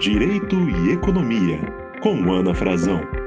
Direito e Economia, com Ana Frazão.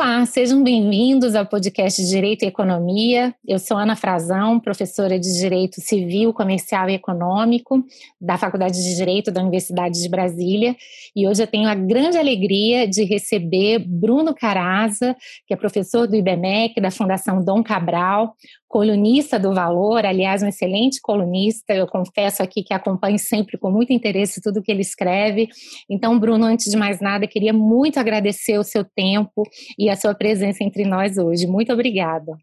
Olá, sejam bem-vindos ao podcast Direito e Economia. Eu sou Ana Frazão, professora de Direito Civil, Comercial e Econômico da Faculdade de Direito da Universidade de Brasília. E hoje eu tenho a grande alegria de receber Bruno Caraza, que é professor do IBMEC, da Fundação Dom Cabral, colunista do Valor, aliás, um excelente colunista. Eu confesso aqui que acompanho sempre com muito interesse tudo que ele escreve. Então, Bruno, antes de mais nada, queria muito agradecer o seu tempo e a sua presença entre nós hoje. Muito obrigada.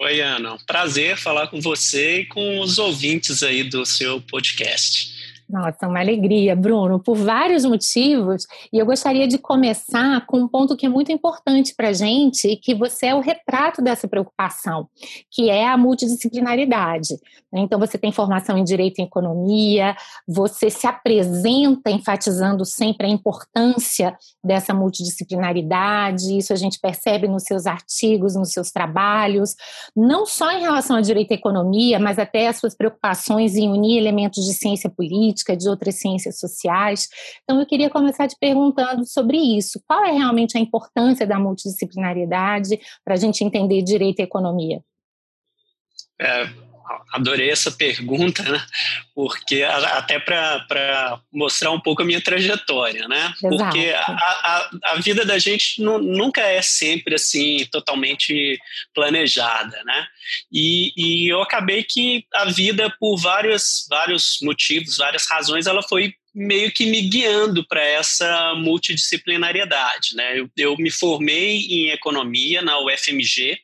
Oi, Ana. Prazer falar com você e com os ouvintes aí do seu podcast. Nossa, uma alegria, Bruno, por vários motivos. E eu gostaria de começar com um ponto que é muito importante para a gente e que você é o retrato dessa preocupação, que é a multidisciplinaridade. Né? Então, você tem formação em Direito e Economia, você se apresenta enfatizando sempre a importância dessa multidisciplinaridade, isso a gente percebe nos seus artigos, nos seus trabalhos, não só em relação a Direito e Economia, mas até as suas preocupações em unir elementos de ciência política política, de outras ciências sociais. Então, eu queria começar te perguntando sobre isso. Qual é realmente a importância da multidisciplinariedade para a gente entender direito e economia? É, adorei essa pergunta, né? Porque até para mostrar um pouco a minha trajetória, né? Exato. Porque a, a, a, vida da gente nunca é sempre assim totalmente planejada, né? E, e eu acabei que a vida por vários vários motivos, várias razões, ela foi meio que me guiando para essa multidisciplinariedade, né? Eu, eu me formei em economia na UFMG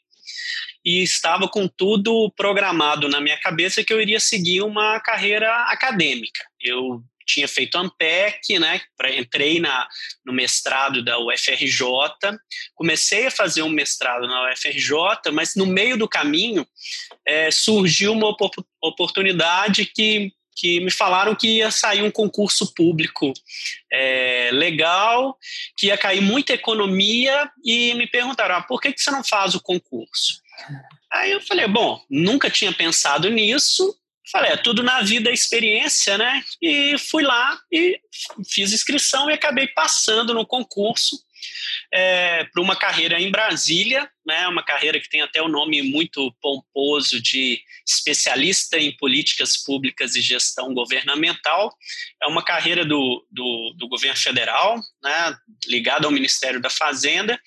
e estava com tudo programado na minha cabeça que eu iria seguir uma carreira acadêmica. Eu tinha feito Ampec, né? Entrei na, no mestrado da UFRJ, comecei a fazer um mestrado na UFRJ, mas no meio do caminho é, surgiu uma oportunidade que que me falaram que ia sair um concurso público é, legal, que ia cair muita economia, e me perguntaram: ah, por que, que você não faz o concurso? Aí eu falei: bom, nunca tinha pensado nisso. Falei, é tudo na vida é experiência, né? E fui lá e fiz inscrição e acabei passando no concurso é, para uma carreira em Brasília, né, uma carreira que tem até o um nome muito pomposo de especialista em políticas públicas e gestão governamental. É uma carreira do, do, do governo federal, né, ligada ao Ministério da Fazenda.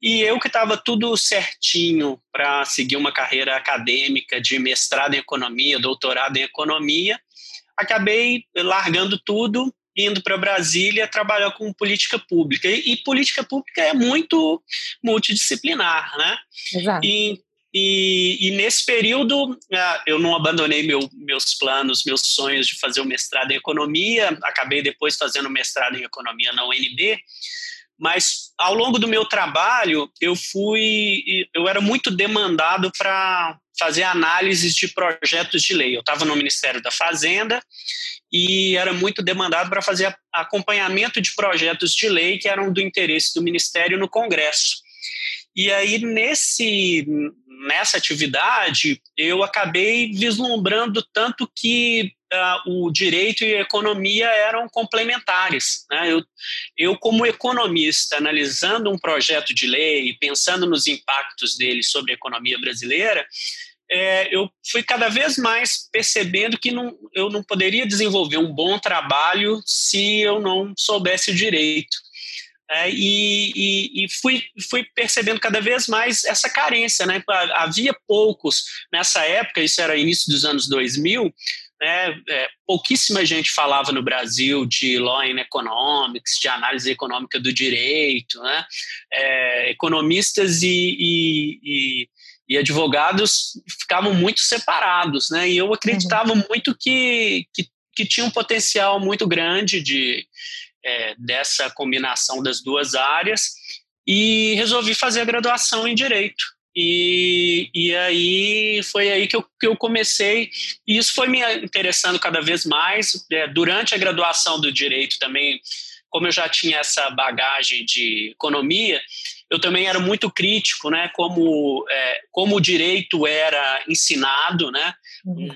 E eu que estava tudo certinho para seguir uma carreira acadêmica de mestrado em economia, doutorado em economia, acabei largando tudo indo para Brasília trabalhar com política pública. E, e, política pública é muito multidisciplinar, né? Exato. E, e, e, nesse período ah, eu não abandonei meu, meus planos, meus sonhos de fazer o mestrado em economia, acabei depois fazendo mestrado em economia na UNB, mas ao longo do meu trabalho eu fui, eu era muito demandado para fazer análises de projetos de lei. Eu estava no Ministério da Fazenda e era muito demandado para fazer acompanhamento de projetos de lei que eram do interesse do Ministério no Congresso. E aí, nesse, nessa atividade, eu acabei vislumbrando tanto que uh, o direito e a economia eram complementares. Né? Eu, eu, como economista, analisando um projeto de lei, pensando nos impactos dele sobre a economia brasileira, é, eu fui cada vez mais percebendo que não, eu não poderia desenvolver um bom trabalho se eu não soubesse o direito. É, e, e, e fui, fui, percebendo cada vez mais essa carência. Né? Havia poucos, nessa época, isso era início dos anos 2000, né, é, pouquíssima gente falava no Brasil de law and economics, de análise econômica do direito, né? É, economistas e, e, e advogados ficavam muito separados, né? E eu acreditava uhum. muito que, que, que, tinha um potencial muito grande de, é, dessa combinação das duas áreas e resolvi fazer a graduação em Direito. E, e aí foi aí que eu, que eu comecei, e isso foi me interessando cada vez mais. É, durante a graduação do Direito também, como eu já tinha essa bagagem de economia, eu também era muito crítico, né, como, é, como o direito era ensinado, né, uhum.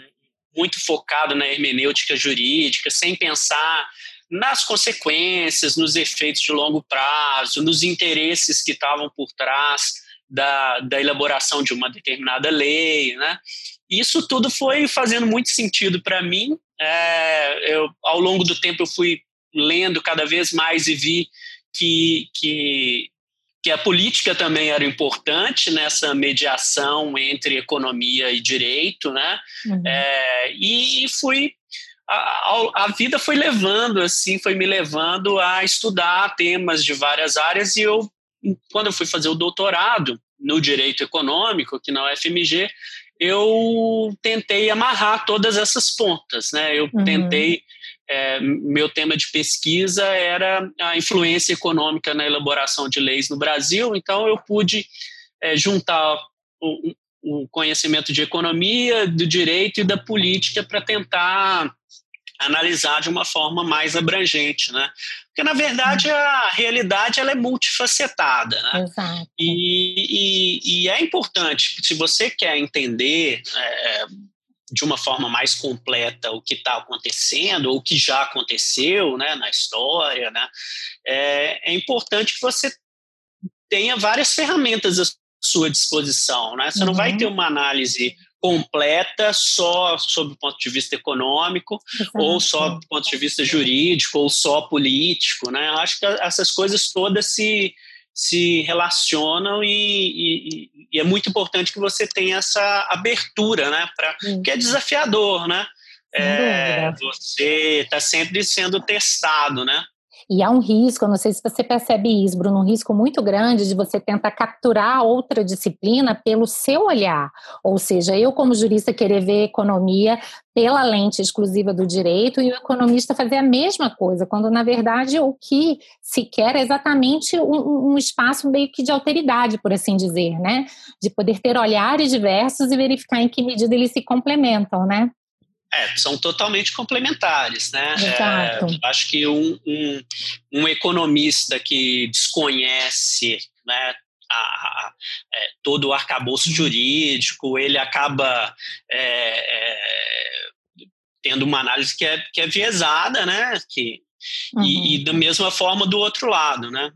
muito focado na hermenêutica jurídica, sem pensar nas consequências, nos efeitos de longo prazo, nos interesses que estavam por trás da, da elaboração de uma determinada lei, né? Isso tudo foi fazendo muito sentido para mim. É, eu, ao longo do tempo, eu fui lendo cada vez mais e vi que, que, que a política também era importante nessa mediação entre economia e direito, né? Uhum. É, e fui a, a, vida foi levando assim, foi me levando a estudar temas de várias áreas e eu quando eu fui fazer o doutorado no direito econômico aqui na UFMG, eu tentei amarrar todas essas pontas, né? Eu uhum. tentei é, meu tema de pesquisa era a influência econômica na elaboração de leis no Brasil, então eu pude é, juntar o, o, conhecimento de economia, do direito e da política para tentar analisar de uma forma mais abrangente, né? Porque na verdade a realidade ela é multifacetada, né? Exato. E, e, e é importante se você quer entender é, de uma forma mais completa o que está acontecendo ou o que já aconteceu, né, na história, né? É, é importante que você tenha várias ferramentas à sua disposição, né? Você uhum. não vai uhum. ter uma análise completa só sob o ponto de vista econômico, ou só do ponto de vista jurídico, ou só político, né? Eu acho que essas coisas todas se, se relacionam e, e, e é muito importante que você tenha essa abertura, né? Pra, que é desafiador, né? É, você está sempre sendo testado, né? E há um risco, não sei se você percebe isso, Bruno, um risco muito grande de você tentar capturar outra disciplina pelo seu olhar. Ou seja, eu, como jurista, querer ver economia pela lente exclusiva do direito e o economista fazer a mesma coisa, quando na verdade o que se quer é exatamente um, um espaço meio que de alteridade, por assim dizer, né? De poder ter olhares diversos e verificar em que medida eles se complementam, né? É, são totalmente complementares, né? Exato. É, acho que um, um, um, economista que desconhece né, a, a, é, todo o arcabouço uhum. jurídico, ele acaba é, é, tendo uma análise que é, que é viesada, né? Que, Uhum. E, e, da mesma forma do outro lado, né?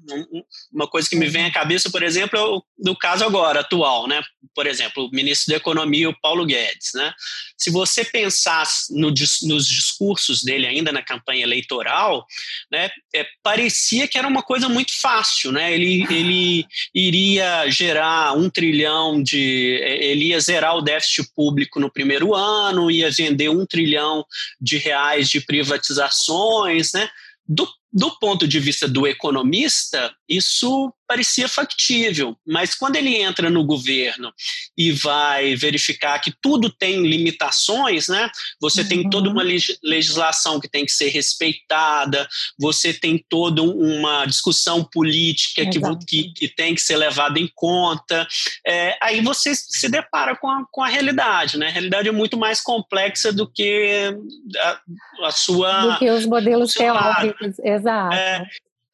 Uma coisa que me vem à cabeça, por exemplo, é o do caso agora, atual, né? Por exemplo, o ministro da Economia, o Paulo Guedes, né? Se você pensar no, nos discursos dele ainda na campanha eleitoral, né? É, parecia que era uma coisa muito fácil, né? Ele, ele iria gerar um trilhão de... Ele ia zerar o déficit público no primeiro ano, ia vender um trilhão de reais de privatizações, né? Do, do ponto de vista do economista, isso parecia factível, mas quando ele entra no governo e vai verificar que tudo tem limitações, né? Você uhum. tem toda uma legislação que tem que ser respeitada, você tem toda uma discussão política que, que, que, tem que ser levada em conta. É, aí você se depara com a, com a realidade, né? A realidade é muito mais complexa do que a, a sua. Do que os modelos teóricos, exato. É,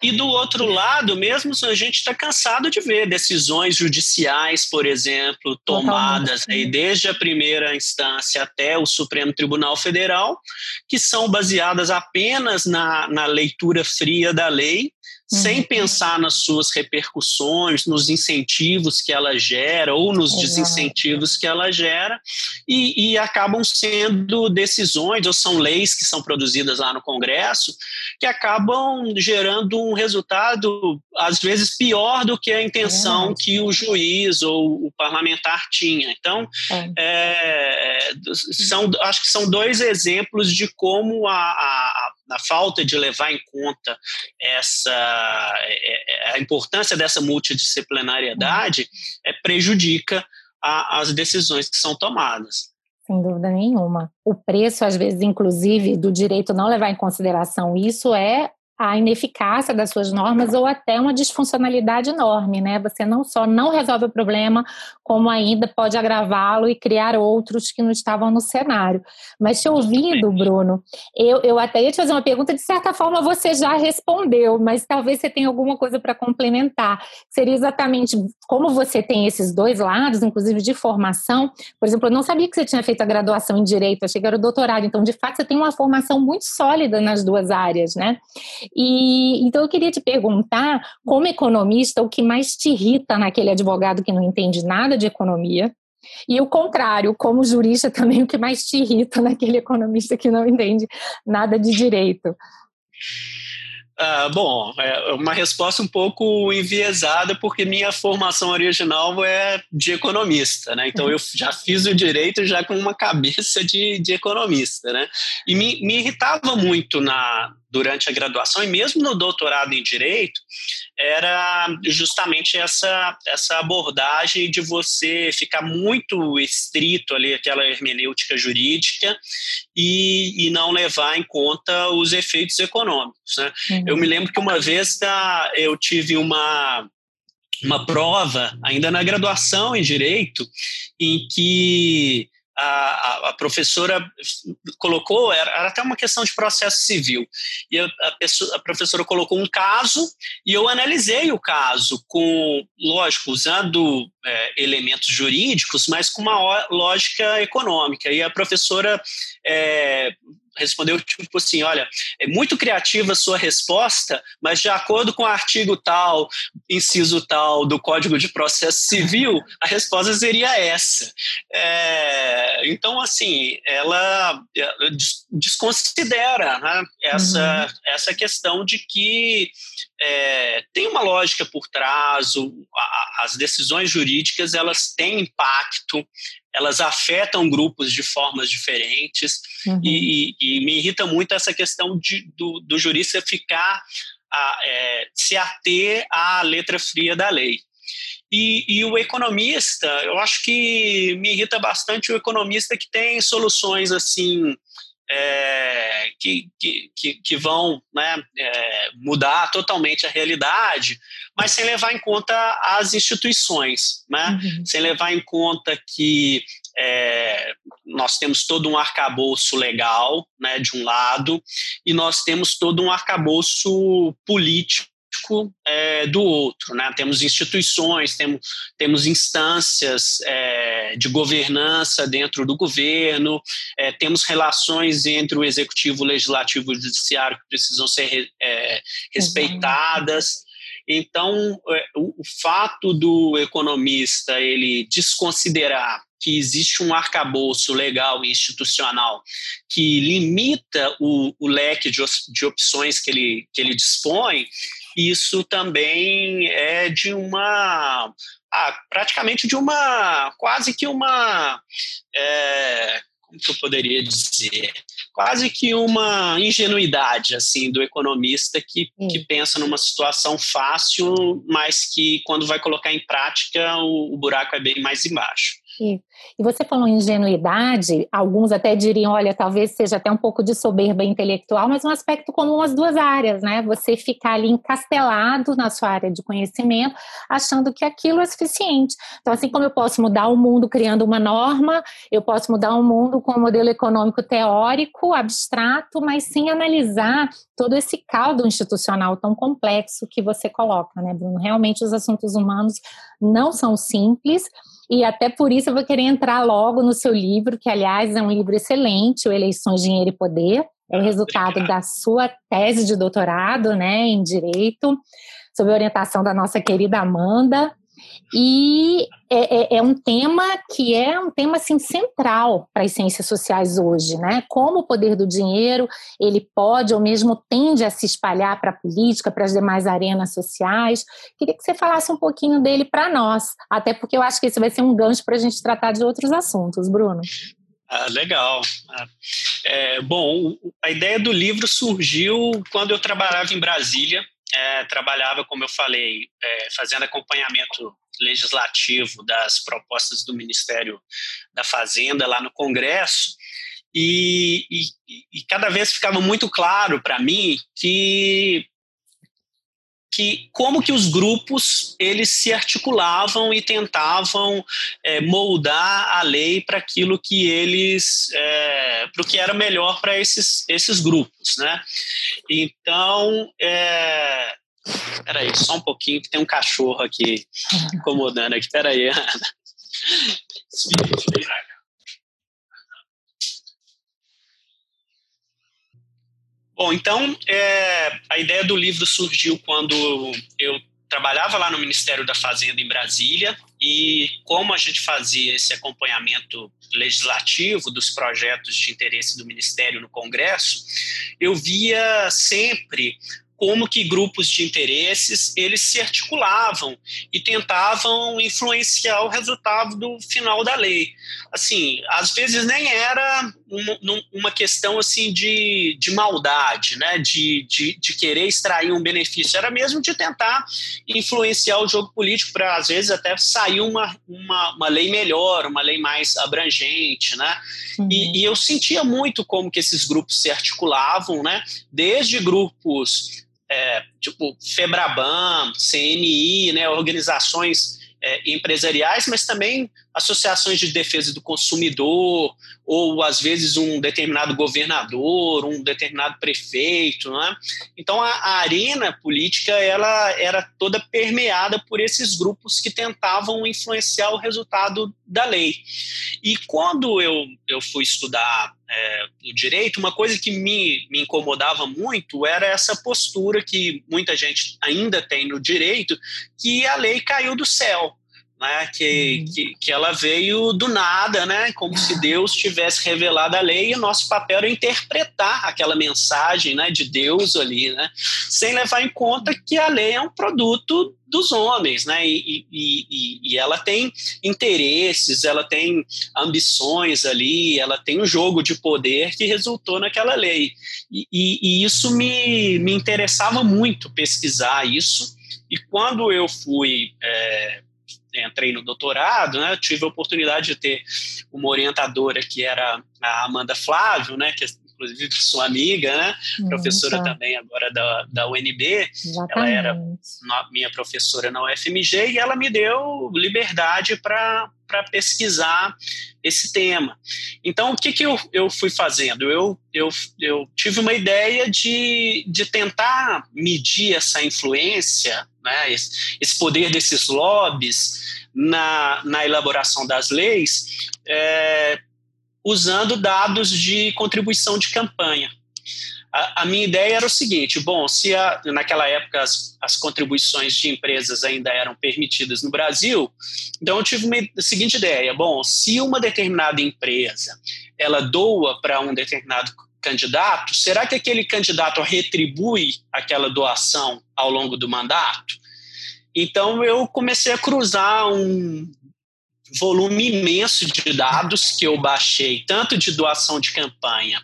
e do outro lado, mesmo a gente está cansado de ver decisões judiciais, por exemplo, tomadas aí desde a primeira instância até o Supremo Tribunal Federal, que são baseadas apenas na, na leitura fria da lei sem uhum. pensar nas suas repercussões, nos incentivos que ela gera ou nos desincentivos que ela gera, e, e, acabam sendo decisões ou são leis que são produzidas lá no Congresso que acabam gerando um resultado, às vezes, pior do que a intenção que o juiz ou o parlamentar tinha. Então, é. É, são, acho que são dois exemplos de como a, a na falta de levar em conta essa é, é, a importância dessa multidisciplinariedade é, prejudica a, as decisões que são tomadas. Sem dúvida nenhuma. O preço, às vezes, inclusive, do direito não levar em consideração isso é a ineficácia das suas normas ou até uma disfuncionalidade enorme, né? Você não só não resolve o problema, como ainda pode agravá-lo e criar outros que não estavam no cenário. Mas te ouvindo, Bruno, eu, eu até ia te fazer uma pergunta, de certa forma você já respondeu, mas talvez você tenha alguma coisa para complementar. Seria exatamente como você tem esses dois lados, inclusive de formação. Por exemplo, eu não sabia que você tinha feito a graduação em Direito, achei que era o doutorado. Então, de fato, você tem uma formação muito sólida nas duas áreas, né? E então eu queria te perguntar, como economista, o que mais te irrita naquele advogado que não entende nada de economia? E o contrário, como jurista também, o que mais te irrita naquele economista que não entende nada de direito? Ah, bom, é uma resposta um pouco enviesada, porque minha formação original é de economista, né? Então eu já fiz o direito já com uma cabeça de, de economista, né? E me, me irritava muito na, durante a graduação e mesmo no doutorado em direito era justamente essa essa abordagem de você ficar muito estrito ali aquela hermenêutica jurídica e, e não levar em conta os efeitos econômicos né? Uhum. eu me lembro que uma vez tá, eu tive uma uma prova ainda na graduação em direito em que a, a, professora colocou, era, era, até uma questão de processo civil, e a, a, pessoa, a, professora colocou um caso e eu analisei o caso com, lógico, usando é, elementos jurídicos, mas com uma lógica econômica. E a professora é, respondeu tipo assim, olha, é muito criativa a sua resposta, mas de acordo com o artigo tal, inciso tal do Código de Processo Civil, a resposta seria essa. É, então, assim, ela desconsidera né, essa, uhum. essa questão de que é, tem uma lógica por trás, o, a, as decisões jurídicas elas têm impacto, elas afetam grupos de formas diferentes uhum. e, e, e, me irrita muito essa questão de, do, do jurista ficar a, é, se ater à letra fria da lei. E, e, o economista, eu acho que me irrita bastante o economista que tem soluções assim é, que, que, que, vão né, é, mudar totalmente a realidade, mas sem levar em conta as instituições, né? Uhum. sem levar em conta que é, nós temos todo um arcabouço legal, né, de um lado, e nós temos todo um arcabouço político é, do outro. Né? Temos instituições, temos, temos instâncias é, de governança dentro do governo, é, temos relações entre o executivo, o legislativo e o judiciário que precisam ser é, respeitadas. Então, é, o, o fato do economista ele desconsiderar que existe um arcabouço legal e institucional que limita o, o leque de, de opções que ele, que ele dispõe, isso também é de uma. Ah, praticamente de uma. quase que uma. É, como que eu poderia dizer? Quase que uma ingenuidade assim do economista que, que pensa numa situação fácil, mas que quando vai colocar em prática o, o buraco é bem mais embaixo. E, você falou em ingenuidade, alguns até diriam, olha, talvez seja até um pouco de soberba intelectual, mas um aspecto comum às duas áreas, né? Você ficar ali encastelado na sua área de conhecimento, achando que aquilo é suficiente. Então, assim como eu posso mudar o mundo criando uma norma, eu posso mudar o mundo com um modelo econômico teórico, abstrato, mas sem analisar todo esse caldo institucional tão complexo que você coloca, né, Bruno? Realmente os assuntos humanos não são simples e até por isso eu vou querer entrar logo no seu livro, que aliás é um livro excelente, o Eleições, Dinheiro e Poder. É o resultado da sua tese de doutorado, né, em direito, sob orientação da nossa querida Amanda. E é, é, é, um tema que é um tema assim, central para as ciências sociais hoje, né? Como o poder do dinheiro ele pode ou mesmo tende a se espalhar para a política, para as demais arenas sociais. Queria que você falasse um pouquinho dele para nós, até porque eu acho que esse vai ser um gancho para a gente tratar de outros assuntos, Bruno. Ah, legal. Ah, é, bom, a ideia do livro surgiu quando eu trabalhava em Brasília. É, trabalhava, como eu falei, é, fazendo acompanhamento legislativo das propostas do Ministério da Fazenda lá no Congresso. E, e, e cada vez ficava muito claro para mim que que como que os grupos eles se articulavam e tentavam é, moldar a lei para aquilo que eles é, para o que era melhor para esses esses grupos, né? Então é, Peraí, só um pouquinho, que tem um cachorro aqui incomodando aqui. Peraí, Ana. Bom, então, é, a ideia do livro surgiu quando eu trabalhava lá no Ministério da Fazenda em Brasília e como a gente fazia esse acompanhamento legislativo dos projetos de interesse do Ministério no Congresso, eu via sempre como que grupos de interesses eles se articulavam e tentavam influenciar o resultado do final da lei. Assim, às vezes nem era uma, uma questão assim de, de maldade, né? De, de, de, querer extrair um benefício, era mesmo de tentar influenciar o jogo político para às vezes até sair uma, uma, uma lei melhor, uma lei mais abrangente, né? Uhum. E, e eu sentia muito como que esses grupos se articulavam, né? Desde grupos é, tipo Febraban, CNI, né, organizações é, empresariais, mas também associações de defesa do consumidor, ou às vezes um determinado governador, um determinado prefeito. Né? Então a, a arena política ela era toda permeada por esses grupos que tentavam influenciar o resultado da lei. E quando eu, eu fui estudar é, o direito, uma coisa que me, me incomodava muito era essa postura que muita gente ainda tem no direito, que a lei caiu do céu né, que, uhum. que, que, ela veio do nada, né, como se Deus tivesse revelado a lei e o nosso papel era interpretar aquela mensagem né, de Deus ali, né, sem levar em conta que a lei é um produto dos homens, né, e, e, e, e ela tem interesses, ela tem ambições ali, ela tem um jogo de poder que resultou naquela lei. E, e isso me, me interessava muito pesquisar isso, e quando eu fui é, entrei no doutorado, né, tive a oportunidade de ter uma orientadora que era a Amanda Flávio, né, que inclusive sua amiga, né, hum, professora tá. também agora da, da UNB, Exatamente. ela era minha professora na UFMG e ela me deu liberdade para pesquisar esse tema. Então, o que, que eu, eu fui fazendo? Eu, eu, eu tive uma ideia de, de tentar medir essa influência né, esse, poder desses lobbies na, na elaboração das leis, é, usando dados de contribuição de campanha. A, a, minha ideia era o seguinte: bom, se a, naquela época as, as, contribuições de empresas ainda eram permitidas no Brasil, então eu tive uma, a seguinte ideia: bom, se uma determinada empresa ela doa para um determinado candidato, será que aquele candidato retribui aquela doação ao longo do mandato? Então eu comecei a cruzar um volume imenso de dados que eu baixei, tanto de doação de campanha,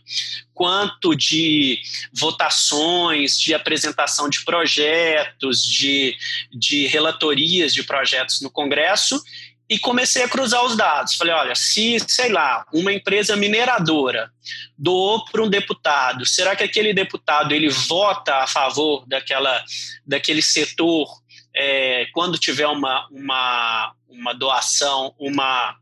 quanto de votações, de apresentação de projetos, de, de relatorias de projetos no Congresso, e comecei a cruzar os dados. Falei, olha, se, sei lá, uma empresa mineradora doou para um deputado, será que aquele deputado ele vota a favor daquela, daquele setor é, quando tiver uma, uma, uma doação, uma,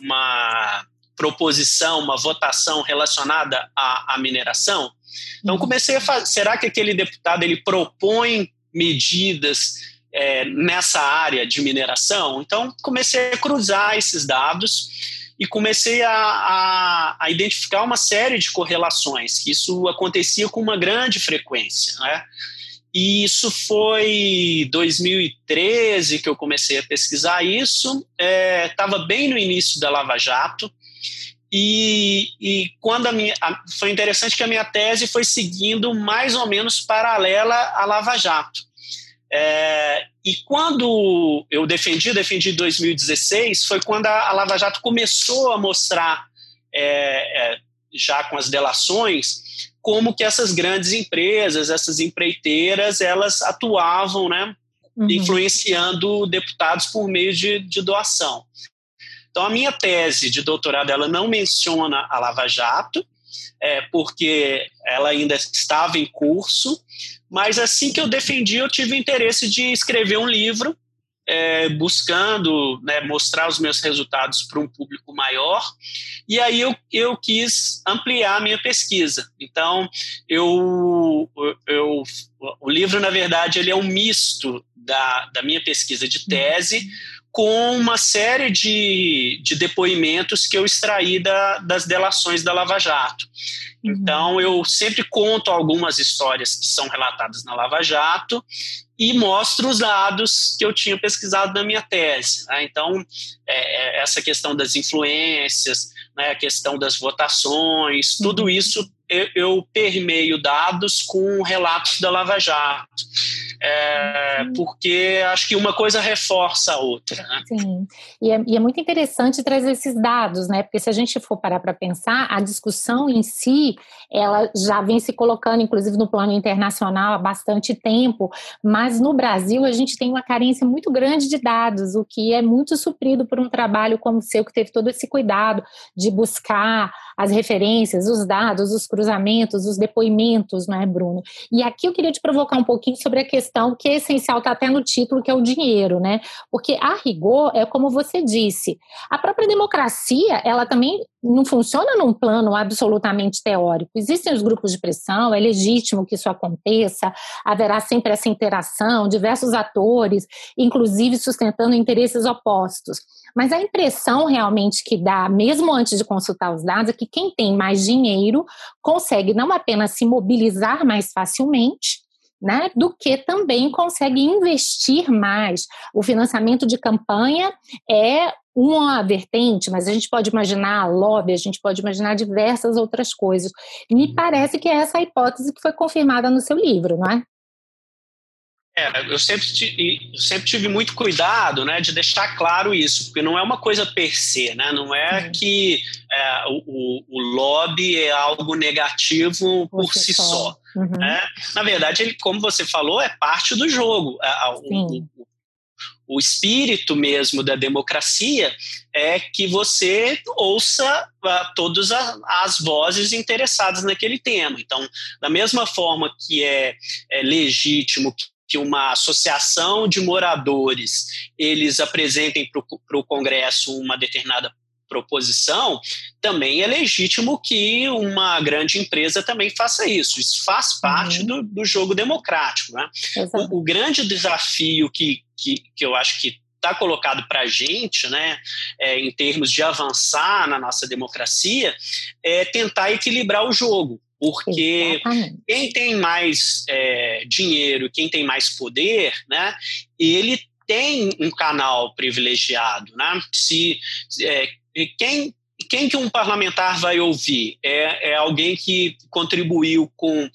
uma proposição, uma votação relacionada à, à mineração? Então comecei a fazer, será que aquele deputado ele propõe medidas é, nessa área de mineração. Então, comecei a cruzar esses dados e comecei a, a, a, identificar uma série de correlações, que isso acontecia com uma grande frequência. Né? E isso foi 2013 que eu comecei a pesquisar isso, estava é, bem no início da Lava Jato, e, e quando a minha, a, foi interessante que a minha tese foi seguindo mais ou menos paralela à Lava Jato. É, e quando eu defendi, defendi em 2016, foi quando a, a Lava Jato começou a mostrar, é, é, já com as delações, como que essas grandes empresas, essas empreiteiras, elas atuavam, né, uhum. influenciando deputados por meio de, de doação. Então, a minha tese de doutorado ela não menciona a Lava Jato, é, porque ela ainda estava em curso, mas assim que eu defendi, eu tive interesse de escrever um livro é, buscando né, mostrar os meus resultados para um público maior, e aí eu, eu quis ampliar a minha pesquisa. Então, eu, eu, o livro, na verdade, ele é um misto da, da minha pesquisa de tese com uma série de, de depoimentos que eu extraí da, das delações da Lava Jato. Uhum. Então, eu sempre conto algumas histórias que são relatadas na Lava Jato e mostro os dados que eu tinha pesquisado na minha tese. Né? Então, é, é essa questão das influências, né, a questão das votações, tudo uhum. isso eu, eu permeio dados com relatos da Lava Jato. É, uhum. porque acho que uma coisa reforça a outra. Né? Sim, e é, e é, muito interessante trazer esses dados, né? Porque se a gente for parar para pensar, a discussão em si, ela já vem se colocando, inclusive no plano internacional, há bastante tempo, mas no Brasil a gente tem uma carência muito grande de dados, o que é muito suprido por um trabalho como o seu, que teve todo esse cuidado de buscar as referências, os dados, os cruzamentos, os depoimentos, não é, Bruno? E aqui eu queria te provocar um pouquinho sobre a questão que é essencial, está até no título, que é o dinheiro, né? Porque a rigor, é como você disse, a própria democracia, ela também não funciona num plano absolutamente teórico. Existem os grupos de pressão, é legítimo que isso aconteça, haverá sempre essa interação, diversos atores, inclusive sustentando interesses opostos. Mas a impressão realmente que dá, mesmo antes de consultar os dados, é que quem tem mais dinheiro consegue não apenas se mobilizar mais facilmente, né, do que também consegue investir mais. O financiamento de campanha é uma vertente, mas a gente pode imaginar lobby, a gente pode imaginar diversas outras coisas. Me uhum. parece que é essa a hipótese que foi confirmada no seu livro, não é? É, eu sempre, sempre tive muito cuidado né, de deixar claro isso, porque não é uma coisa per se, né? não é que é, o, o, lobby é algo negativo por, por si só. só uhum. né? Na verdade, ele, como você falou, é parte do jogo. O, o, espírito mesmo da democracia é que você ouça uh, todas as vozes interessadas naquele tema. Então, da mesma forma que é, é legítimo que que uma associação de moradores eles apresentem para o Congresso uma determinada proposição, também é legítimo que uma grande empresa também faça isso. Isso faz parte uhum. do, do, jogo democrático. Né? O, o, grande desafio que, que, que eu acho que está colocado para a gente, né, é, em termos de avançar na nossa democracia, é tentar equilibrar o jogo. Porque Exatamente. quem tem mais é, dinheiro, quem tem mais poder, né, ele tem um canal privilegiado. Né? Se, é, quem quem que um parlamentar vai ouvir? É, é alguém que contribuiu com uh,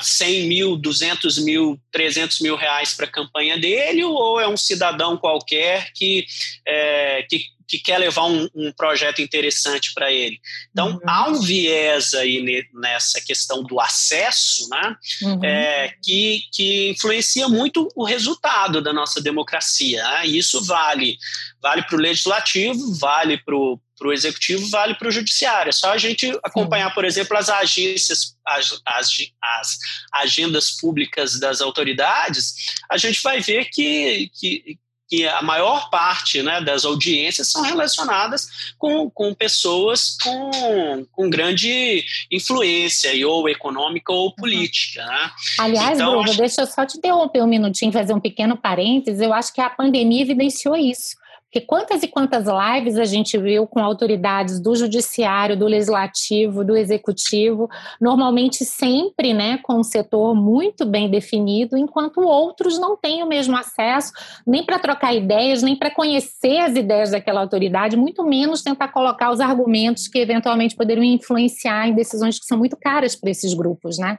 100 mil, 200 mil, 300 mil reais para a campanha dele ou é um cidadão qualquer que, é, que que quer levar um, um projeto interessante para ele. Então, uhum. há um viés aí nessa questão do acesso, né, uhum. é, que, que influencia muito o resultado da nossa democracia. Né? E isso vale, vale para o legislativo, vale para o para o executivo vale para o judiciário. É só a gente acompanhar, por exemplo, as agências, as, as, as, agendas públicas das autoridades, a gente vai ver que, que, que a maior parte né, das audiências são relacionadas com, com pessoas com, com grande influência, ou econômica ou uhum. política. Né? Aliás, então, Bruno, acho... deixa eu só te interromper um minutinho, fazer um pequeno parênteses. Eu acho que a pandemia evidenciou isso. Porque quantas e quantas lives a gente viu com autoridades do judiciário, do legislativo, do executivo, normalmente sempre né, com um setor muito bem definido, enquanto outros não têm o mesmo acesso nem para trocar ideias, nem para conhecer as ideias daquela autoridade, muito menos tentar colocar os argumentos que eventualmente poderiam influenciar em decisões que são muito caras para esses grupos, né?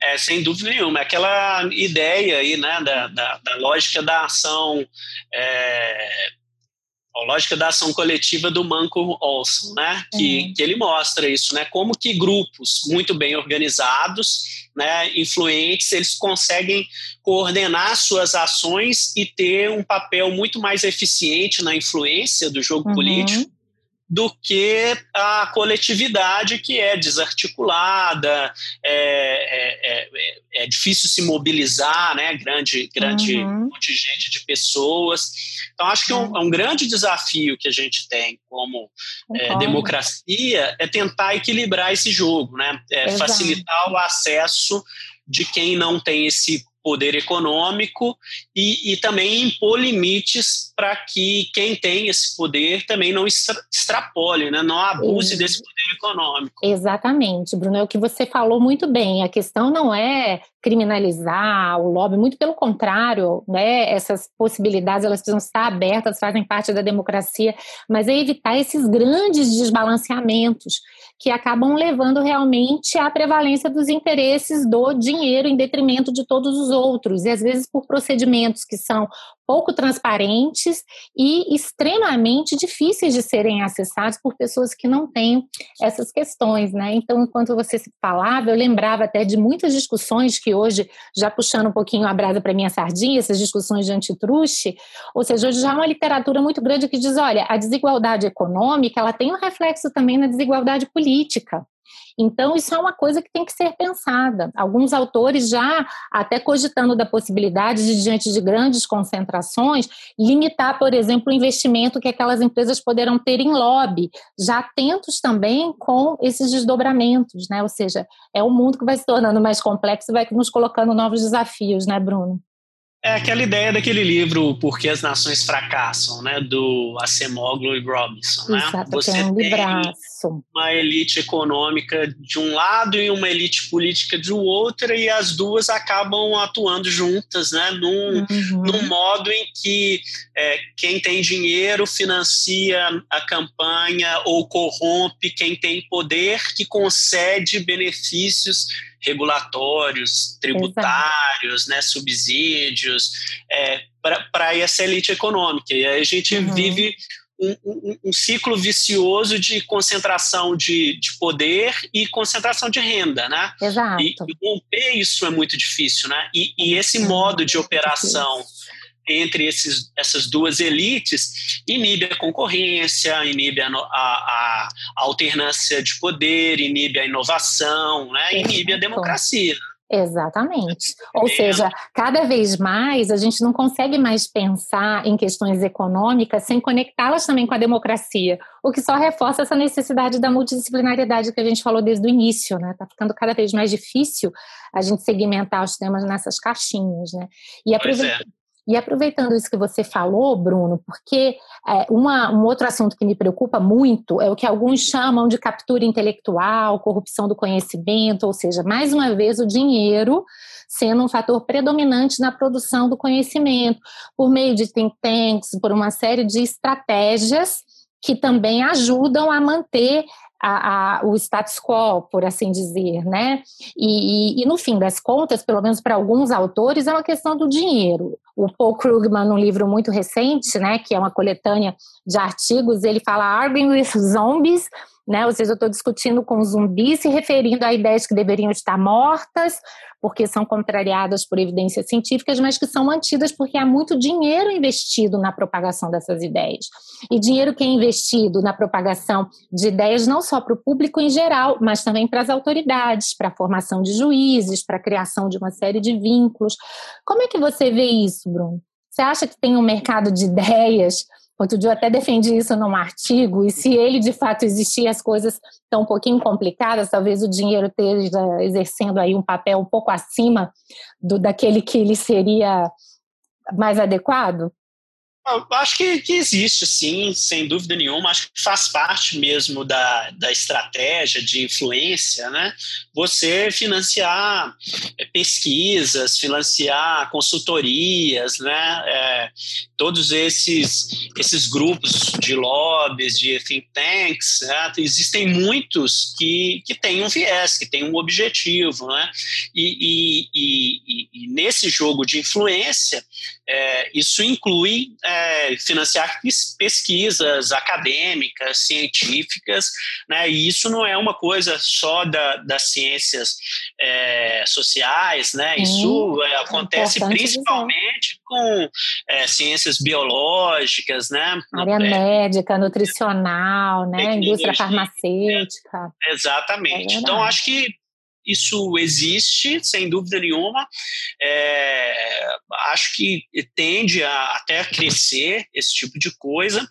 É, sem dúvida nenhuma. Aquela ideia aí, né, da, da, da lógica da ação é, a lógica da ação coletiva do Manco Olson, né? Que, uhum. que ele mostra isso, né? Como que grupos muito bem organizados, né, influentes, eles conseguem coordenar suas ações e ter um papel muito mais eficiente na influência do jogo uhum. político do que a coletividade que é desarticulada, é, é, é, é difícil se mobilizar, né? Grande, grande uhum. contingente de pessoas. Então, acho que é um, é um grande desafio que a gente tem como é, democracia é tentar equilibrar esse jogo, né? É, facilitar o acesso de quem não tem esse poder econômico e, e também impor limites para que quem tem esse poder também não extrapole, né? não abuse desse poder econômico. Exatamente, Bruno, é o que você falou muito bem. A questão não é criminalizar o lobby, muito pelo contrário, né? essas possibilidades elas precisam estar abertas, fazem parte da democracia, mas é evitar esses grandes desbalanceamentos que acabam levando realmente à prevalência dos interesses do dinheiro em detrimento de todos os outros, e às vezes por procedimentos que são pouco transparentes e extremamente difíceis de serem acessados por pessoas que não têm essas questões, né? Então, enquanto você falava, eu lembrava até de muitas discussões que hoje, já puxando um pouquinho a brasa para minha sardinha, essas discussões de antitruste, ou seja, hoje já há uma literatura muito grande que diz, olha, a desigualdade econômica, ela tem um reflexo também na desigualdade política. Então, isso é uma coisa que tem que ser pensada. Alguns autores já até cogitando da possibilidade de, diante de grandes concentrações, limitar, por exemplo, o investimento que aquelas empresas poderão ter em lobby, já atentos também com esses desdobramentos, né? Ou seja, é um mundo que vai se tornando mais complexo e vai nos colocando novos desafios, né, Bruno? É aquela ideia daquele livro Por que as Nações Fracassam, né, do Acemoglu e Robinson. Né? Exato, Você tem um libraço. uma elite econômica de um lado e uma elite política de outro, e as duas acabam atuando juntas, né, num, uhum. num modo em que é, quem tem dinheiro financia a campanha ou corrompe quem tem poder que concede benefícios regulatórios, tributários, né, subsídios, é, para essa elite econômica. E aí a gente uhum. vive um, um, um, ciclo vicioso de concentração de, de, poder e concentração de renda, né? Exato. E, e romper isso é muito difícil, né? E, e esse modo de operação entre esses, essas duas elites inibe a concorrência, inibe a, a, a alternância de poder, inibe a inovação, né? inibe a democracia. Exatamente. Ou seja, cada vez mais a gente não consegue mais pensar em questões econômicas sem conectá-las também com a democracia, o que só reforça essa necessidade da multidisciplinariedade que a gente falou desde o início, né? Tá ficando cada vez mais difícil a gente segmentar os temas nessas caixinhas, né? E é. E aproveitando isso que você falou, Bruno, porque é, uma, um outro assunto que me preocupa muito é o que alguns chamam de captura intelectual, corrupção do conhecimento, ou seja, mais uma vez o dinheiro sendo um fator predominante na produção do conhecimento, por meio de think tanks, por uma série de estratégias que também ajudam a manter a, a, o status quo, por assim dizer, né? E, e, e, no fim das contas, pelo menos para alguns autores, é uma questão do dinheiro. O Paul Krugman, num livro muito recente, né, que é uma coletânea de artigos, ele fala Arguing with Zombies, né? Ou seja, eu estou discutindo com zumbis, se referindo a ideias que deveriam estar mortas, porque são contrariadas por evidências científicas, mas que são mantidas porque há muito dinheiro investido na propagação dessas ideias. E dinheiro que é investido na propagação de ideias não só para o público em geral, mas também para as autoridades, para a formação de juízes, para a criação de uma série de vínculos. Como é que você vê isso, Bruno? Você acha que tem um mercado de ideias Outro dia eu até defendi isso num artigo, e se ele de fato existir, as coisas estão um pouquinho complicadas, talvez o dinheiro esteja exercendo aí um papel um pouco acima do daquele que ele seria mais adequado? Eu acho que, que existe, sim, sem dúvida nenhuma. Acho que faz parte mesmo da, da estratégia de influência, né? Você financiar é, pesquisas, financiar consultorias, né? É, todos esses, esses grupos de lobbies, de think tanks, né? existem muitos que, que têm um viés, que têm um objetivo, né? E, e, e, e nesse jogo de influência, é, isso inclui é, financiar pesquisas acadêmicas, científicas, né, e isso não é uma coisa só da, das ciências é, sociais, né, isso é, acontece principalmente dizer. com é, ciências biológicas, né, área médica, nutricional, né, indústria farmacêutica. exatamente. então, acho que isso existe, sem dúvida nenhuma. É, acho que tende a até a crescer esse tipo de coisa.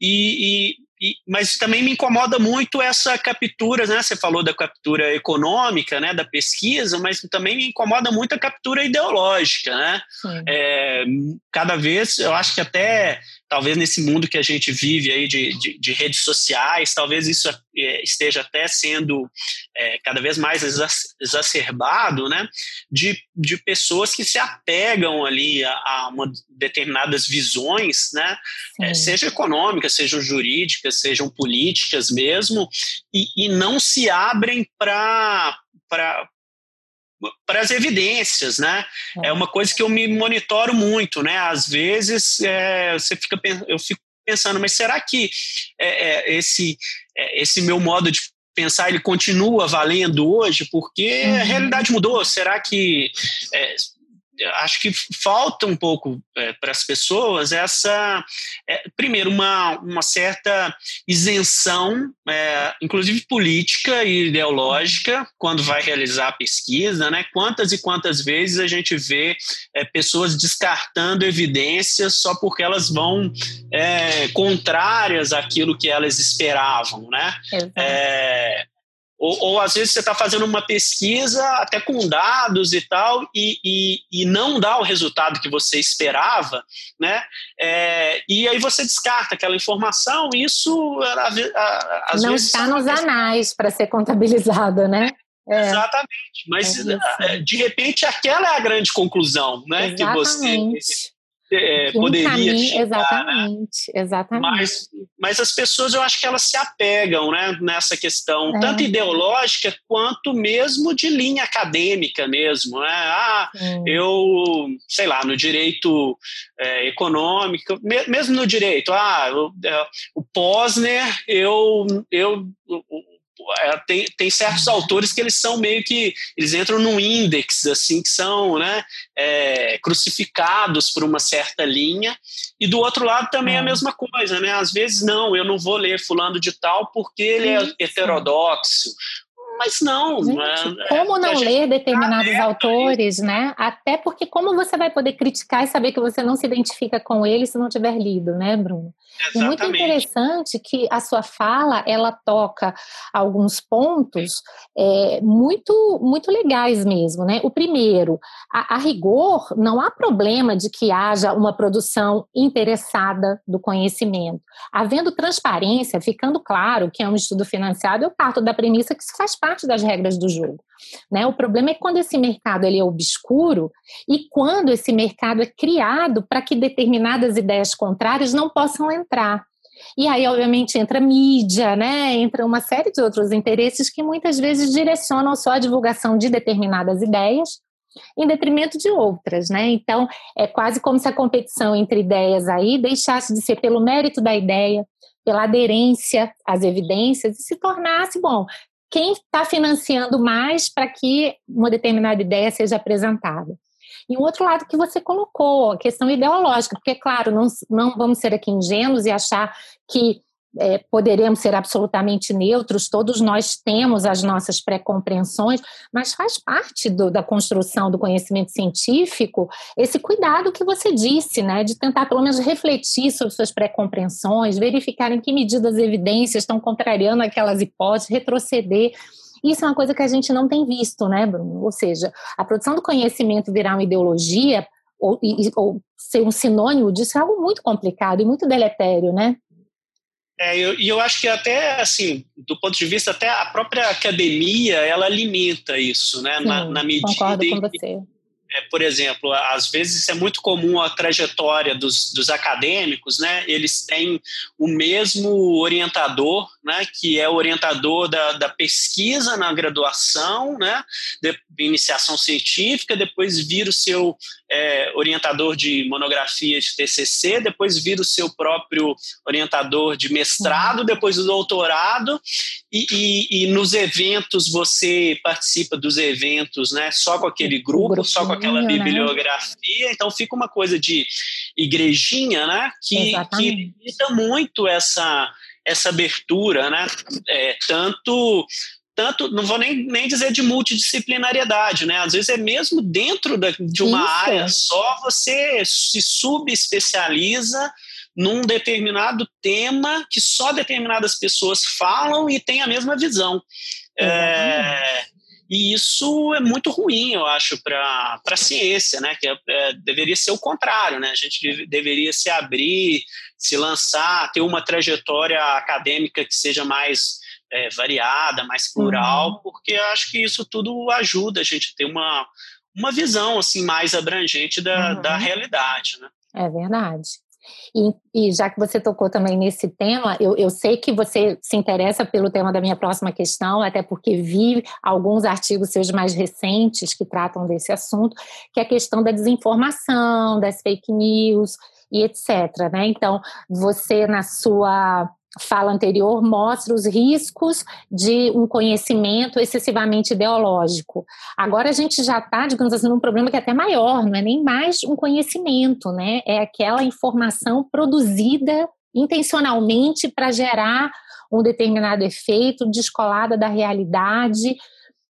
E, e e, mas também me incomoda muito essa captura, né? Você falou da captura econômica, né? Da pesquisa, mas também me incomoda muito a captura ideológica, né? É, cada vez, eu acho que até talvez nesse mundo que a gente vive aí de, de, de redes sociais, talvez isso é, esteja até sendo é, cada vez mais exacerbado, né, de, de pessoas que se apegam ali a, a uma determinadas visões, né, é, seja econômicas, sejam jurídicas, sejam políticas mesmo, e, e não se abrem para para as evidências, né? É. é uma coisa que eu me monitoro muito, né? Às vezes é, você fica, eu fico pensando, mas será que é, é, esse, é, esse meu modo de pensar ele continua valendo hoje? Porque uhum. a realidade mudou. Será que acho que falta um pouco é, para as pessoas essa, é, primeiro, uma, uma certa isenção, é, inclusive política e ideológica, quando vai realizar a pesquisa, né? Quantas e quantas vezes a gente vê é, pessoas descartando evidências só porque elas vão é, contrárias àquilo que elas esperavam, né? Ou, ou, às vezes você está fazendo uma pesquisa até com dados e tal e, e, e, não dá o resultado que você esperava, né? É, e aí você descarta aquela informação. Isso às não vezes está nos anais para ser contabilizado, né? É. Exatamente, mas é de repente aquela é a grande conclusão, né? Exatamente. Que você é, poderia caminho, chegar, exatamente, né? exatamente. Mas, mas as pessoas eu acho que elas se apegam né, nessa questão, é. tanto ideológica quanto mesmo de linha acadêmica mesmo. Né? Ah, eu, sei lá, no direito é, econômico, mesmo no direito, ah, eu, é, o Posner, eu, eu é, tem, tem certos autores que eles são meio que eles entram num índex assim que são né, é, crucificados por uma certa linha. E do outro lado também é a mesma coisa né? Às vezes não eu não vou ler fulano de tal porque ele é heterodoxo mas não. Gente, é, como não ler determinados tá autores, né? Até porque como você vai poder criticar e saber que você não se identifica com ele se não tiver lido, né, Bruno? É muito interessante que a sua fala ela toca alguns pontos é, muito muito legais mesmo, né? O primeiro, a, a rigor, não há problema de que haja uma produção interessada do conhecimento. Havendo transparência, ficando claro que é um estudo financiado, eu parto da premissa que isso faz parte parte das regras do jogo. Né? O problema é quando esse mercado ele é obscuro e quando esse mercado é criado para que determinadas ideias contrárias não possam entrar. E aí, obviamente, entra mídia, né? entra uma série de outros interesses que muitas vezes direcionam só a divulgação de determinadas ideias em detrimento de outras, né? Então, é quase como se a competição entre ideias aí deixasse de ser pelo mérito da ideia, pela aderência às evidências e se tornasse, bom, quem está financiando mais para que uma determinada ideia seja apresentada. E o outro lado que você colocou, a questão ideológica, porque, claro, não, não vamos ser aqui ingênuos e achar que é, poderemos ser absolutamente neutros, todos nós temos as nossas pré-compreensões, mas faz parte do, da construção do conhecimento científico esse cuidado que você disse, né, de tentar pelo menos refletir sobre suas pré-compreensões, verificar em que medida as evidências estão contrariando aquelas hipóteses, retroceder. Isso é uma coisa que a gente não tem visto, né, Bruno? Ou seja, a produção do conhecimento virar uma ideologia ou, ou ser um sinônimo disso é algo muito complicado e muito deletério, né? É, eu, e eu acho que até, assim, do ponto de vista, até a própria academia, ela alimenta isso, né? Sim, na, na medida concordo em, com você. É, por exemplo, às vezes é muito comum a trajetória dos, dos acadêmicos, né? Eles têm o mesmo orientador, né, que é orientador da, da pesquisa na graduação, né, de, iniciação científica, depois vira o seu é, orientador de monografia de TCC, depois vira o seu próprio orientador de mestrado, depois do doutorado, e, e, e, nos eventos você participa dos eventos, né, só com aquele grupo, só com aquela né? bibliografia, então fica uma coisa de igrejinha, né, que, que limita muito essa essa abertura, né? É, tanto tanto, não vou nem, nem dizer de multidisciplinariedade, né? Às vezes é mesmo dentro da, de uma Isso. área só, você se subespecializa num determinado tema que só determinadas pessoas falam e têm a mesma visão. É, e isso é muito ruim, eu acho, para a ciência, né? Que é, é, deveria ser o contrário, né? A gente deveria se abrir, se lançar, ter uma trajetória acadêmica que seja mais é, variada, mais plural, uhum. porque acho que isso tudo ajuda a gente a ter uma, uma visão assim mais abrangente da, uhum. da realidade, né? É verdade. E, e, já que você tocou também nesse tema, eu, eu, sei que você se interessa pelo tema da minha próxima questão, até porque vi alguns artigos seus mais recentes que tratam desse assunto, que é a questão da desinformação, das fake news e etc. Né? Então, você na sua fala anterior mostra os riscos de um conhecimento excessivamente ideológico. Agora a gente já está, digamos assim, num problema que é até maior, não é nem mais um conhecimento, né? É aquela informação produzida intencionalmente para gerar um determinado efeito descolada da realidade.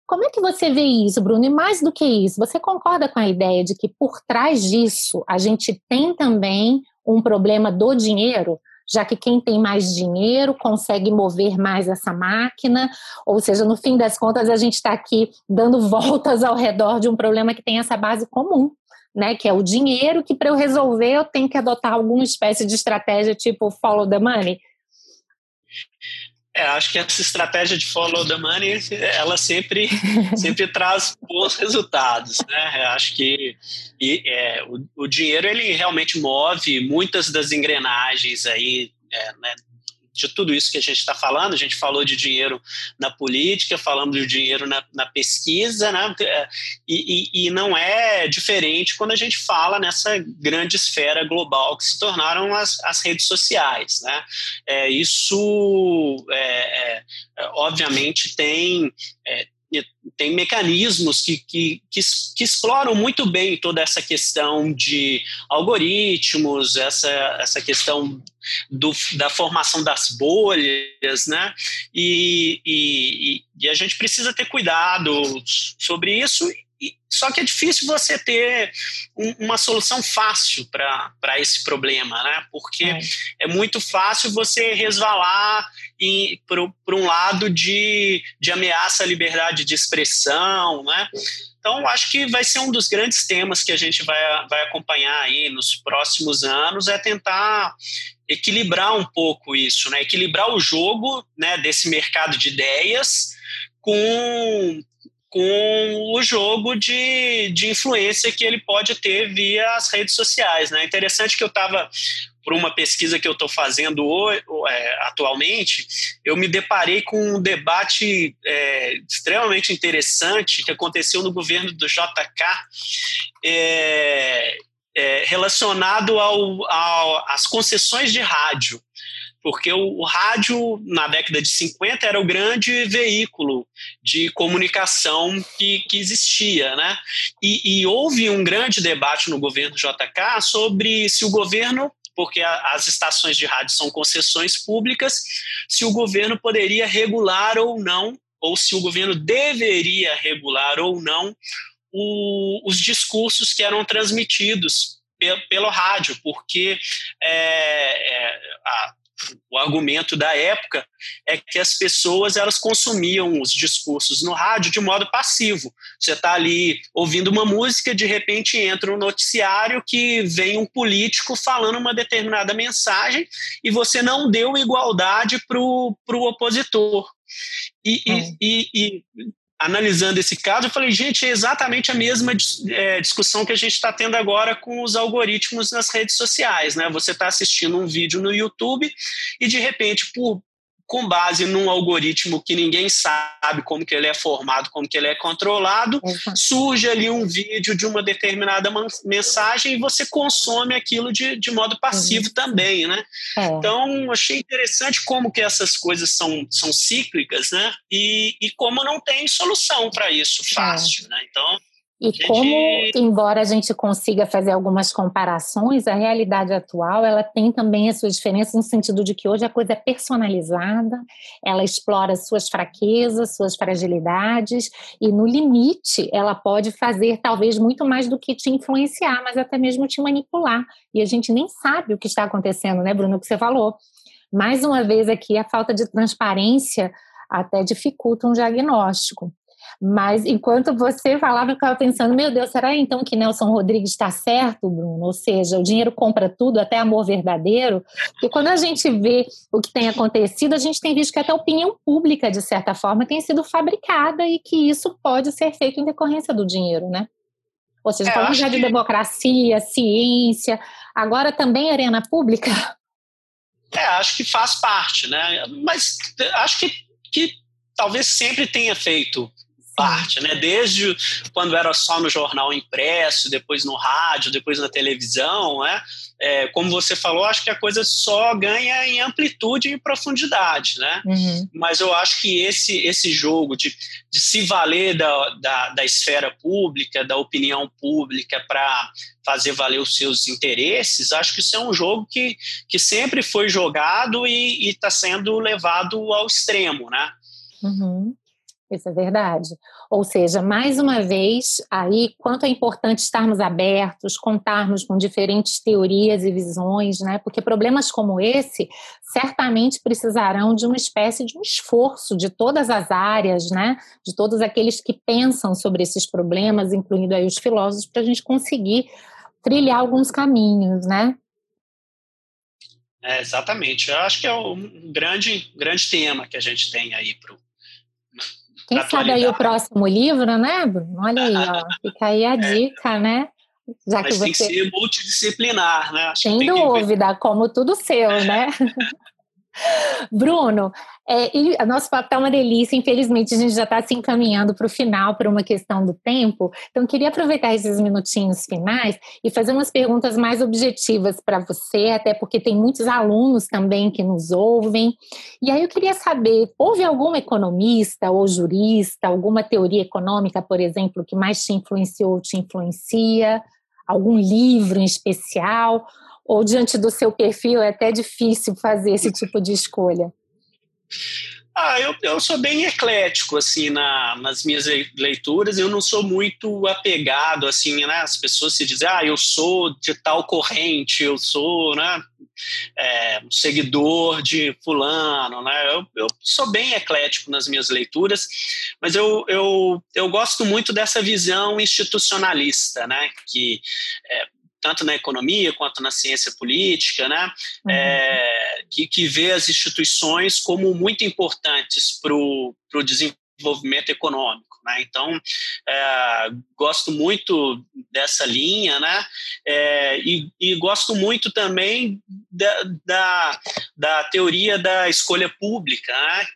Como é que você vê isso, Bruno? E mais do que isso, você concorda com a ideia de que por trás disso a gente tem também um problema do dinheiro? Já que quem tem mais dinheiro consegue mover mais essa máquina, ou seja, no fim das contas, a gente está aqui dando voltas ao redor de um problema que tem essa base comum. Né, que é o dinheiro, que para eu resolver eu tenho que adotar alguma espécie de estratégia tipo follow the money. É, acho que essa estratégia de follow the money, ela sempre, sempre traz bons resultados, né? Acho que e, é, o, o, dinheiro ele realmente move muitas das engrenagens aí é, né, de tudo isso que a gente está falando. A gente falou de dinheiro na política, falamos de dinheiro na, na pesquisa, né? E, e, e, não é diferente quando a gente fala nessa grande esfera global que se tornaram as, as redes sociais, né? É, isso, é, é, obviamente, tem é, tem mecanismos que, que, que, que, exploram muito bem toda essa questão de algoritmos, essa, essa questão do, da formação das bolhas, né? E, e, e a gente precisa ter cuidado sobre isso só que é difícil você ter um, uma solução fácil para esse problema, né? Porque é. é. muito fácil você resvalar para um lado de, de ameaça à liberdade de expressão, né? Então, acho que vai ser um dos grandes temas que a gente vai, vai acompanhar aí nos próximos anos, é tentar equilibrar um pouco isso, né? Equilibrar o jogo né, desse mercado de ideias com com o jogo de, de influência que ele pode ter via as redes sociais. Né? Interessante que eu estava, por uma pesquisa que eu estou fazendo hoje, é, atualmente, eu me deparei com um debate é, extremamente interessante que aconteceu no governo do JK, é, é, relacionado ao, ao, às concessões de rádio porque o, o, rádio, na década de 50, era o grande veículo de comunicação que, que existia. Né? E, e houve um grande debate no governo JK sobre se o governo porque as estações de rádio são concessões públicas, se o governo poderia regular ou não, ou se o governo deveria regular ou não o, os discursos que eram transmitidos pelo, pelo rádio, porque é, é, a, o argumento da época é que as pessoas elas consumiam os discursos no rádio de modo passivo. Você está ali ouvindo uma música, de repente entra um noticiário que vem um político falando uma determinada mensagem e você não deu igualdade para o opositor. E, é. e, e, analisando esse caso, eu falei, gente, é exatamente a mesma é, discussão que a gente está tendo agora com os algoritmos nas redes sociais, né? Você está assistindo um vídeo no YouTube e de repente, por com base num algoritmo que ninguém sabe como que ele é formado, como que ele é controlado, surge ali um vídeo de uma determinada mensagem e você consome aquilo de, de modo passivo uhum. também, né? É. Então, achei interessante como que essas coisas são, são cíclicas, né? E, e como não tem solução para isso é. fácil, é. né? Então, e gente... como, embora a gente consiga fazer algumas comparações, a realidade atual ela tem também as suas diferenças no sentido de que hoje a coisa é personalizada, ela explora suas fraquezas, suas fragilidades e no limite ela pode fazer talvez muito mais do que te influenciar, mas até mesmo te manipular. E a gente nem sabe o que está acontecendo, né, Bruno, o que você falou. Mais uma vez aqui a falta de transparência até dificulta um diagnóstico. Mas enquanto você falava, eu ficava pensando, meu Deus, será então que Nelson Rodrigues está certo, Bruno? Ou seja, o dinheiro compra tudo, até amor verdadeiro? Porque quando a gente vê o que tem acontecido, a gente tem visto que até a opinião pública, de certa forma, tem sido fabricada e que isso pode ser feito em decorrência do dinheiro, né? Ou seja, é, falando já que... de democracia, ciência, agora também arena pública. É, acho que faz parte, né? Mas acho que, que talvez sempre tenha feito parte, né? Desde quando era só no jornal impresso, depois no rádio, depois na televisão, né? É, como você falou, acho que a coisa só ganha em amplitude e profundidade, né? Uhum. Mas eu acho que esse, esse jogo de, de se valer da, da, da esfera pública, da opinião pública para fazer valer os seus interesses, acho que isso é um jogo que, que sempre foi jogado e está sendo levado ao extremo, né? Uhum. Isso é verdade. Ou seja, mais uma vez, aí, quanto é importante estarmos abertos, contarmos com diferentes teorias e visões, né? Porque problemas como esse certamente precisarão de uma espécie de um esforço de todas as áreas, né? De todos aqueles que pensam sobre esses problemas, incluindo aí os filósofos, para a gente conseguir trilhar alguns caminhos, né? É, exatamente. Eu acho que é um grande, grande tema que a gente tem aí para o quem sabe aí o próximo livro, né, Bruno? Olha aí, ó. Fica aí a dica, né? Já Mas que tem você... que ser multidisciplinar, né? Acho Sem dúvida, como tudo seu, né? Bruno, é, e a nosso papo está uma delícia, infelizmente a gente já está se encaminhando para o final por uma questão do tempo, então queria aproveitar esses minutinhos finais e fazer umas perguntas mais objetivas para você, até porque tem muitos alunos também que nos ouvem, e aí eu queria saber, houve algum economista ou jurista, alguma teoria econômica, por exemplo, que mais te influenciou ou te influencia? Algum livro em especial? Ou diante do seu perfil é até difícil fazer esse tipo de escolha? Ah, eu, eu sou bem eclético, assim, na, nas minhas leituras. Eu não sou muito apegado, assim, né? As pessoas se dizem, ah, eu sou de tal corrente, eu sou, né? É, um seguidor de fulano, né? Eu, eu sou bem eclético nas minhas leituras, mas eu, eu, eu gosto muito dessa visão institucionalista, né? Que é, tanto na economia quanto na ciência política, né, uhum. é, que, que vê as instituições como muito importantes para o desenvolvimento econômico. Né? Então, é, gosto muito dessa linha, né? É, e, e, gosto muito também da, da, da, teoria da escolha pública, né?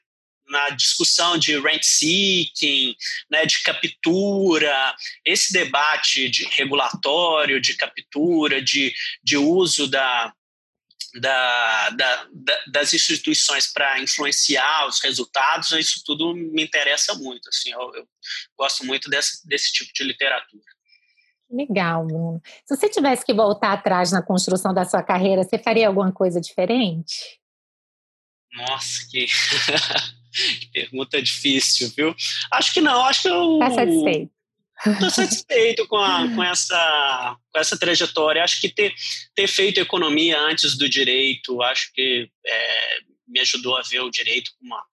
Na discussão de rent seeking, né, de captura, esse debate de regulatório, de captura, de, de uso da, da, da, da, das instituições para influenciar os resultados, isso tudo me interessa muito. Assim, eu, eu gosto muito desse, desse tipo de literatura. Legal, Bruno. Se você tivesse que voltar atrás na construção da sua carreira, você faria alguma coisa diferente? Nossa, que. que pergunta difícil, viu? Acho que não, acho que eu. Está satisfeito. Estou satisfeito com, a, com, essa, com essa trajetória. Acho que ter, ter feito economia antes do direito, acho que é, me ajudou a ver o direito com uma,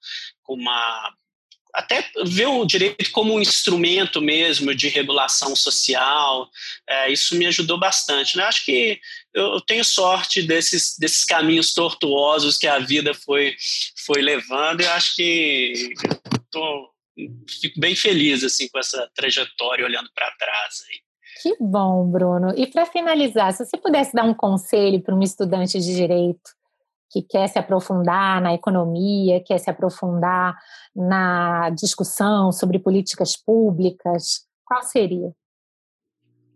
com uma até ver o direito como um instrumento mesmo de regulação social, é, isso me ajudou bastante. Né? Acho que eu tenho sorte desses, desses caminhos tortuosos que a vida foi, foi levando e acho que tô, fico bem feliz assim com essa trajetória olhando para trás. Aí. Que bom, Bruno. E para finalizar, se você pudesse dar um conselho para um estudante de direito que quer se aprofundar na economia, quer se aprofundar na discussão sobre políticas públicas, qual seria?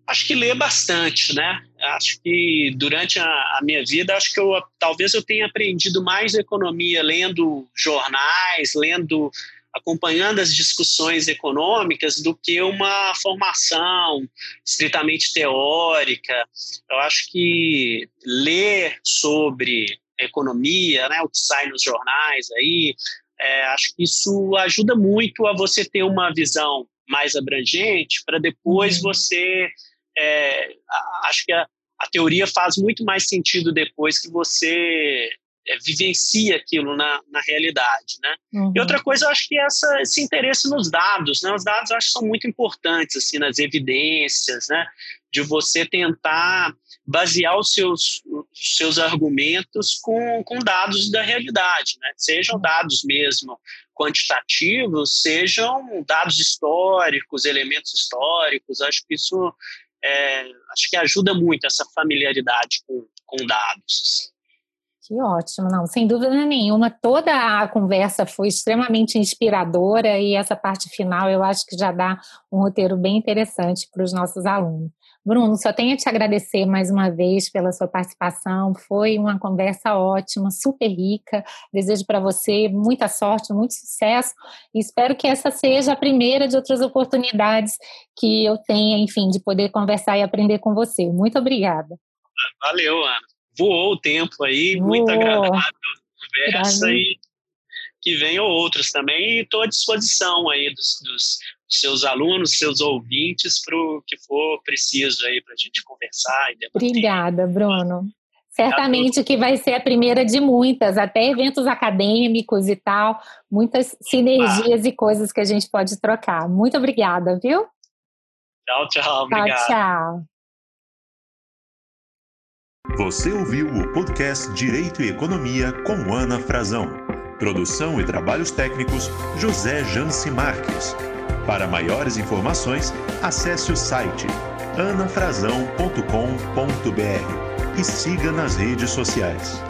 Acho que ler bastante, né? Acho que durante a, a, minha vida, acho que eu talvez eu tenha aprendido mais economia lendo jornais, lendo, acompanhando as discussões econômicas do que uma formação estritamente teórica. Eu acho que ler sobre economia, né, o que sai nos jornais aí, é, acho que isso ajuda muito a você ter uma visão mais abrangente para depois uhum. você é, acho que a, a, teoria faz muito mais sentido depois que você é, vivencia aquilo na, na realidade, né? Uhum. E outra coisa, eu acho que essa, esse interesse nos dados, né? Os dados eu acho que são muito importantes, assim, nas evidências, né? De você tentar basear os seus, os seus argumentos com, com dados da realidade, né? Sejam dados mesmo quantitativos, sejam dados históricos, elementos históricos, acho que isso é, acho que ajuda muito essa familiaridade com, com dados. Que ótimo, não, sem dúvida nenhuma. Toda a conversa foi extremamente inspiradora e essa parte final eu acho que já dá um roteiro bem interessante para os nossos alunos. Bruno, só tenho a te agradecer mais uma vez pela sua participação. Foi uma conversa ótima, super rica. Desejo para você muita sorte, muito sucesso e espero que essa seja a primeira de outras oportunidades que eu tenha, enfim, de poder conversar e aprender com você. Muito obrigada. Valeu, Ana. Voou o tempo aí, Voou. muito agradável a conversa e que venham outros também. E estou à disposição aí dos, dos seus alunos, seus ouvintes, para o que for preciso aí para a gente conversar e debater. Obrigada, Bruno. Certamente que vai ser a primeira de muitas, até eventos acadêmicos e tal, muitas sinergias ah. e coisas que a gente pode trocar. Muito obrigada, viu? Tchau, tchau. Obrigado. Tchau, tchau. Você ouviu o podcast Direito e Economia com Ana Frazão. Produção e trabalhos técnicos José Janci Marques. Para maiores informações, acesse o site anafrazão.com.br e siga nas redes sociais.